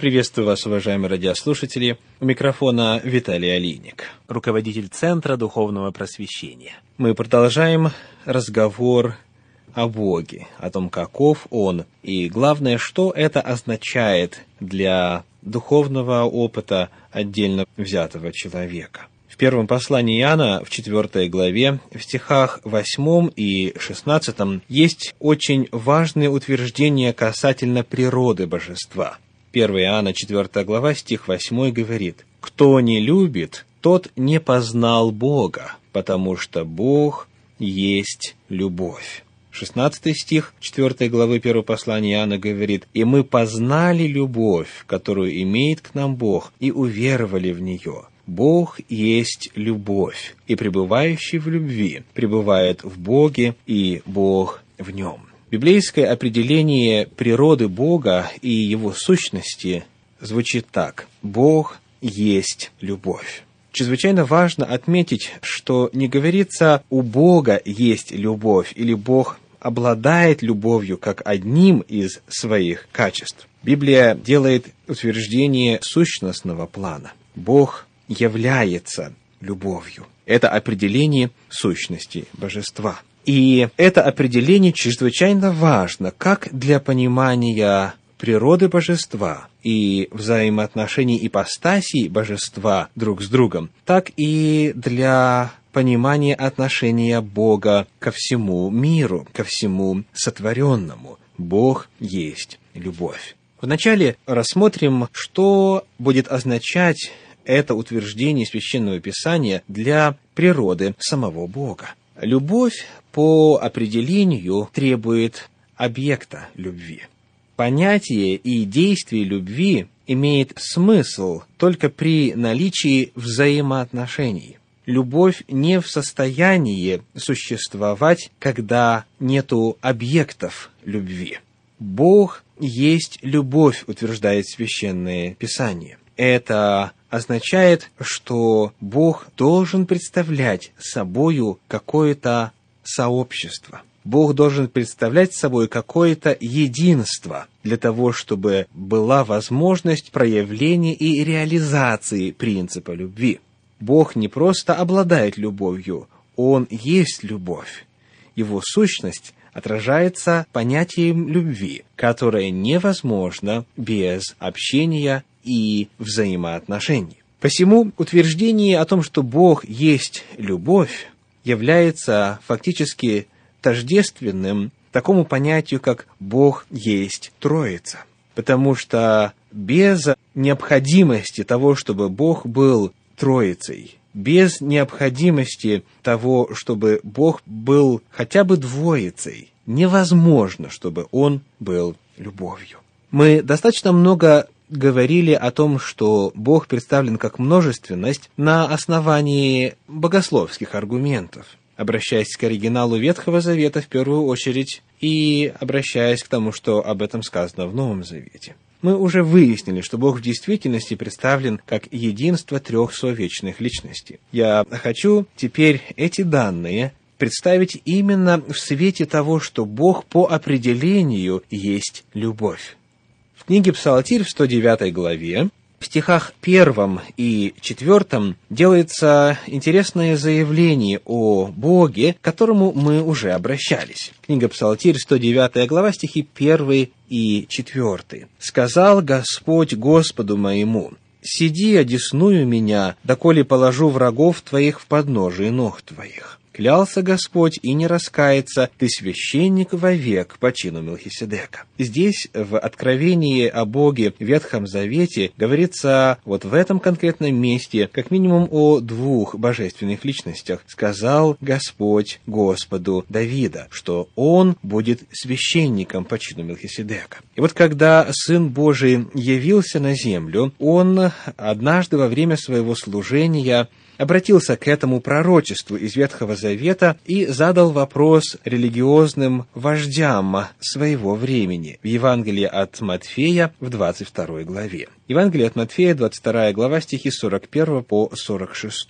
Приветствую вас, уважаемые радиослушатели. У микрофона Виталий Алиник, руководитель Центра Духовного Просвещения. Мы продолжаем разговор о Боге, о том, каков Он, и главное, что это означает для духовного опыта отдельно взятого человека. В первом послании Иоанна, в четвертой главе, в стихах 8 и 16 есть очень важные утверждения касательно природы божества – 1 Иоанна 4 глава, стих 8 говорит, «Кто не любит, тот не познал Бога, потому что Бог есть любовь». 16 стих 4 главы 1 послания Иоанна говорит, «И мы познали любовь, которую имеет к нам Бог, и уверовали в нее. Бог есть любовь, и пребывающий в любви пребывает в Боге, и Бог в нем». Библейское определение природы Бога и его сущности звучит так. Бог есть любовь. Чрезвычайно важно отметить, что не говорится «у Бога есть любовь» или «Бог обладает любовью как одним из своих качеств». Библия делает утверждение сущностного плана. Бог является любовью. Это определение сущности божества – и это определение чрезвычайно важно как для понимания природы божества и взаимоотношений ипостасий божества друг с другом, так и для понимания отношения Бога ко всему миру, ко всему сотворенному. Бог есть любовь. Вначале рассмотрим, что будет означать это утверждение Священного Писания для природы самого Бога. Любовь по определению требует объекта любви. Понятие и действие любви имеет смысл только при наличии взаимоотношений. Любовь не в состоянии существовать, когда нету объектов любви. Бог есть любовь, утверждает Священное Писание. Это означает, что Бог должен представлять собою какое-то сообщество. Бог должен представлять собой какое-то единство для того, чтобы была возможность проявления и реализации принципа любви. Бог не просто обладает любовью, Он есть любовь. Его сущность отражается понятием любви, которое невозможно без общения и взаимоотношений. Посему утверждение о том, что Бог есть любовь, является фактически тождественным такому понятию, как Бог есть Троица. Потому что без необходимости того, чтобы Бог был Троицей, без необходимости того, чтобы Бог был хотя бы двоицей, невозможно, чтобы Он был любовью. Мы достаточно много говорили о том, что Бог представлен как множественность на основании богословских аргументов, обращаясь к оригиналу Ветхого Завета в первую очередь и обращаясь к тому, что об этом сказано в Новом Завете. Мы уже выяснили, что Бог в действительности представлен как единство трех совечных личностей. Я хочу теперь эти данные представить именно в свете того, что Бог по определению есть любовь. В книге Псалтирь в 109 главе, в стихах первом и четвертом делается интересное заявление о Боге, к которому мы уже обращались. Книга Псалтирь, 109 глава, стихи 1 и 4. «Сказал Господь Господу моему, «Сиди, одесную меня, доколе положу врагов твоих в подножие ног твоих». Клялся Господь и не раскается, ты священник вовек по чину Мелхиседека. Здесь, в Откровении о Боге в Ветхом Завете, говорится вот в этом конкретном месте, как минимум о двух божественных личностях. Сказал Господь Господу Давида, что он будет священником по чину Мелхиседека. И вот когда Сын Божий явился на землю, он однажды во время своего служения обратился к этому пророчеству из Ветхого Завета и задал вопрос религиозным вождям своего времени в Евангелии от Матфея в 22 главе. Евангелие от Матфея, 22 глава, стихи 41 по 46.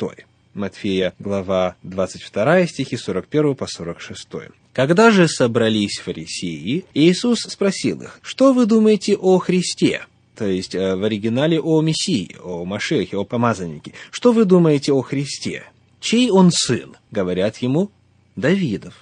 Матфея, глава 22, стихи 41 по 46. Когда же собрались фарисеи, Иисус спросил их, «Что вы думаете о Христе? То есть э, в оригинале о Мессии, о Машехе, о помазаннике. Что вы думаете о Христе? Чей он сын? Говорят ему, Давидов.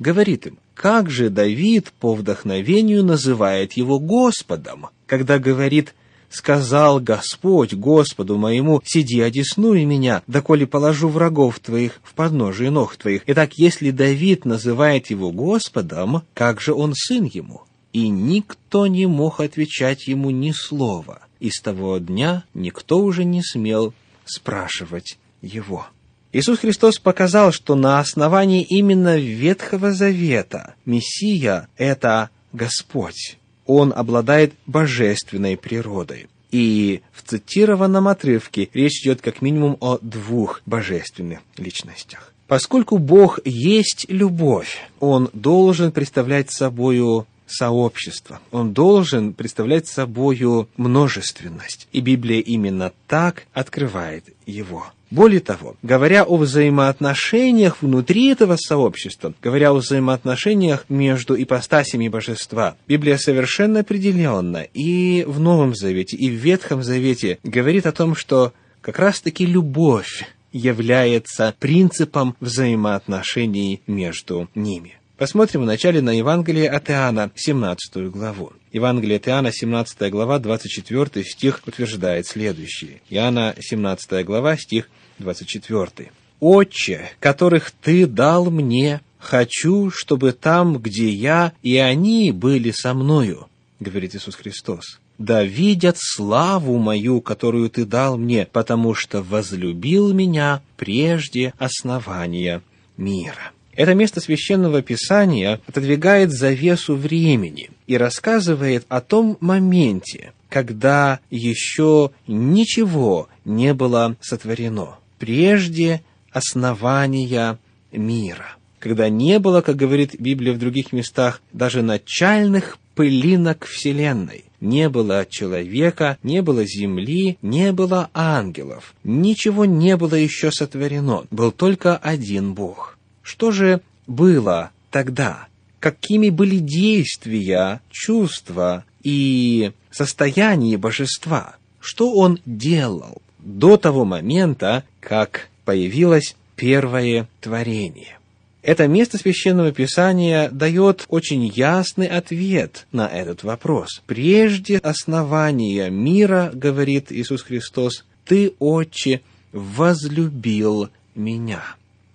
Говорит им, как же Давид по вдохновению называет его Господом, когда говорит сказал Господь Господу моему, сиди, одеснуй меня, доколе положу врагов твоих в подножие ног твоих. Итак, если Давид называет его Господом, как же он сын ему? И никто не мог отвечать ему ни слова. И с того дня никто уже не смел спрашивать его. Иисус Христос показал, что на основании именно Ветхого Завета Мессия – это Господь он обладает божественной природой. И в цитированном отрывке речь идет как минимум о двух божественных личностях. Поскольку Бог есть любовь, Он должен представлять собою сообщество. Он должен представлять собою множественность. И Библия именно так открывает его. Более того, говоря о взаимоотношениях внутри этого сообщества, говоря о взаимоотношениях между ипостасями божества, Библия совершенно определенно и в Новом Завете, и в Ветхом Завете говорит о том, что как раз-таки любовь является принципом взаимоотношений между ними. Посмотрим вначале на Евангелие от Иоанна, 17 главу. Евангелие от Иоанна, 17 глава, 24 стих утверждает следующее. Иоанна, 17 глава, стих 24. «Отче, которых Ты дал мне, хочу, чтобы там, где я, и они были со мною», — говорит Иисус Христос. «Да видят славу мою, которую Ты дал мне, потому что возлюбил меня прежде основания мира». Это место священного писания отодвигает завесу времени и рассказывает о том моменте, когда еще ничего не было сотворено, прежде основания мира, когда не было, как говорит Библия в других местах, даже начальных пылинок Вселенной. Не было человека, не было земли, не было ангелов. Ничего не было еще сотворено. Был только один Бог. Что же было тогда? Какими были действия, чувства и состояние божества? Что он делал до того момента, как появилось первое творение? Это место священного писания дает очень ясный ответ на этот вопрос. Прежде основания мира, говорит Иисус Христос, ты, Отче, возлюбил меня.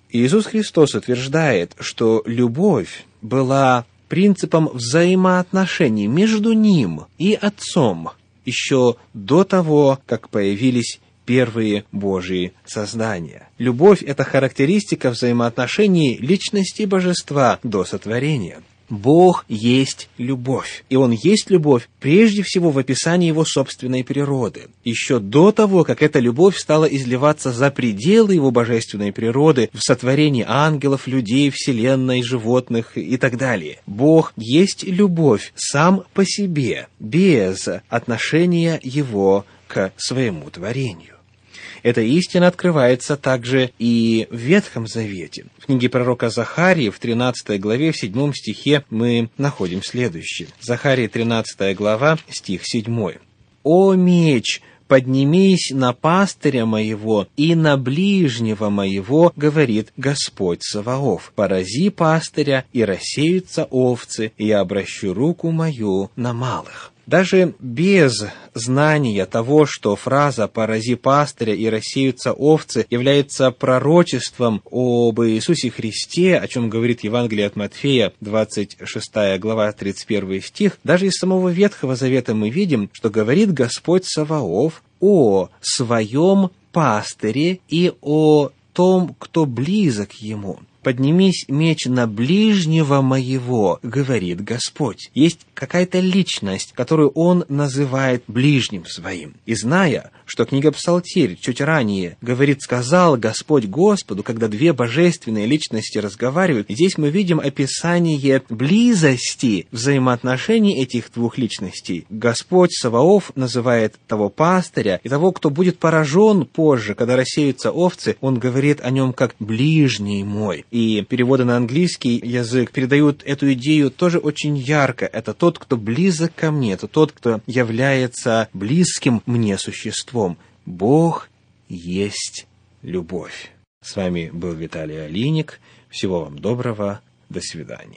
Иисус Христос утверждает, что любовь была принципом взаимоотношений между Ним и Отцом еще до того, как появились первые Божьи создания. Любовь – это характеристика взаимоотношений личности божества до сотворения. Бог есть любовь. И Он есть любовь прежде всего в описании Его собственной природы. Еще до того, как эта любовь стала изливаться за пределы Его божественной природы в сотворении ангелов, людей, вселенной, животных и так далее. Бог есть любовь сам по себе, без отношения Его к своему творению. Эта истина открывается также и в Ветхом Завете. В книге пророка Захарии в 13 главе, в 7 стихе мы находим следующее. Захария 13 глава, стих 7. «О меч, поднимись на пастыря моего и на ближнего моего, говорит Господь Саваоф. Порази пастыря, и рассеются овцы, и я обращу руку мою на малых. Даже без знания того, что фраза «порази пастыря и рассеются овцы» является пророчеством об Иисусе Христе, о чем говорит Евангелие от Матфея, 26 глава, 31 стих, даже из самого Ветхого Завета мы видим, что говорит Господь Саваоф о своем пастыре и о том, кто близок ему поднимись меч на ближнего моего, говорит Господь. Есть какая-то личность, которую он называет ближним своим. И зная, что книга Псалтирь чуть ранее говорит «сказал Господь Господу», когда две божественные личности разговаривают, здесь мы видим описание близости взаимоотношений этих двух личностей. Господь Саваоф называет того пастыря и того, кто будет поражен позже, когда рассеются овцы, он говорит о нем как «ближний мой» и переводы на английский язык передают эту идею тоже очень ярко. Это тот тот, кто близок ко мне, это тот, кто является близким мне существом. Бог есть любовь. С вами был Виталий Алиник. Всего вам доброго. До свидания.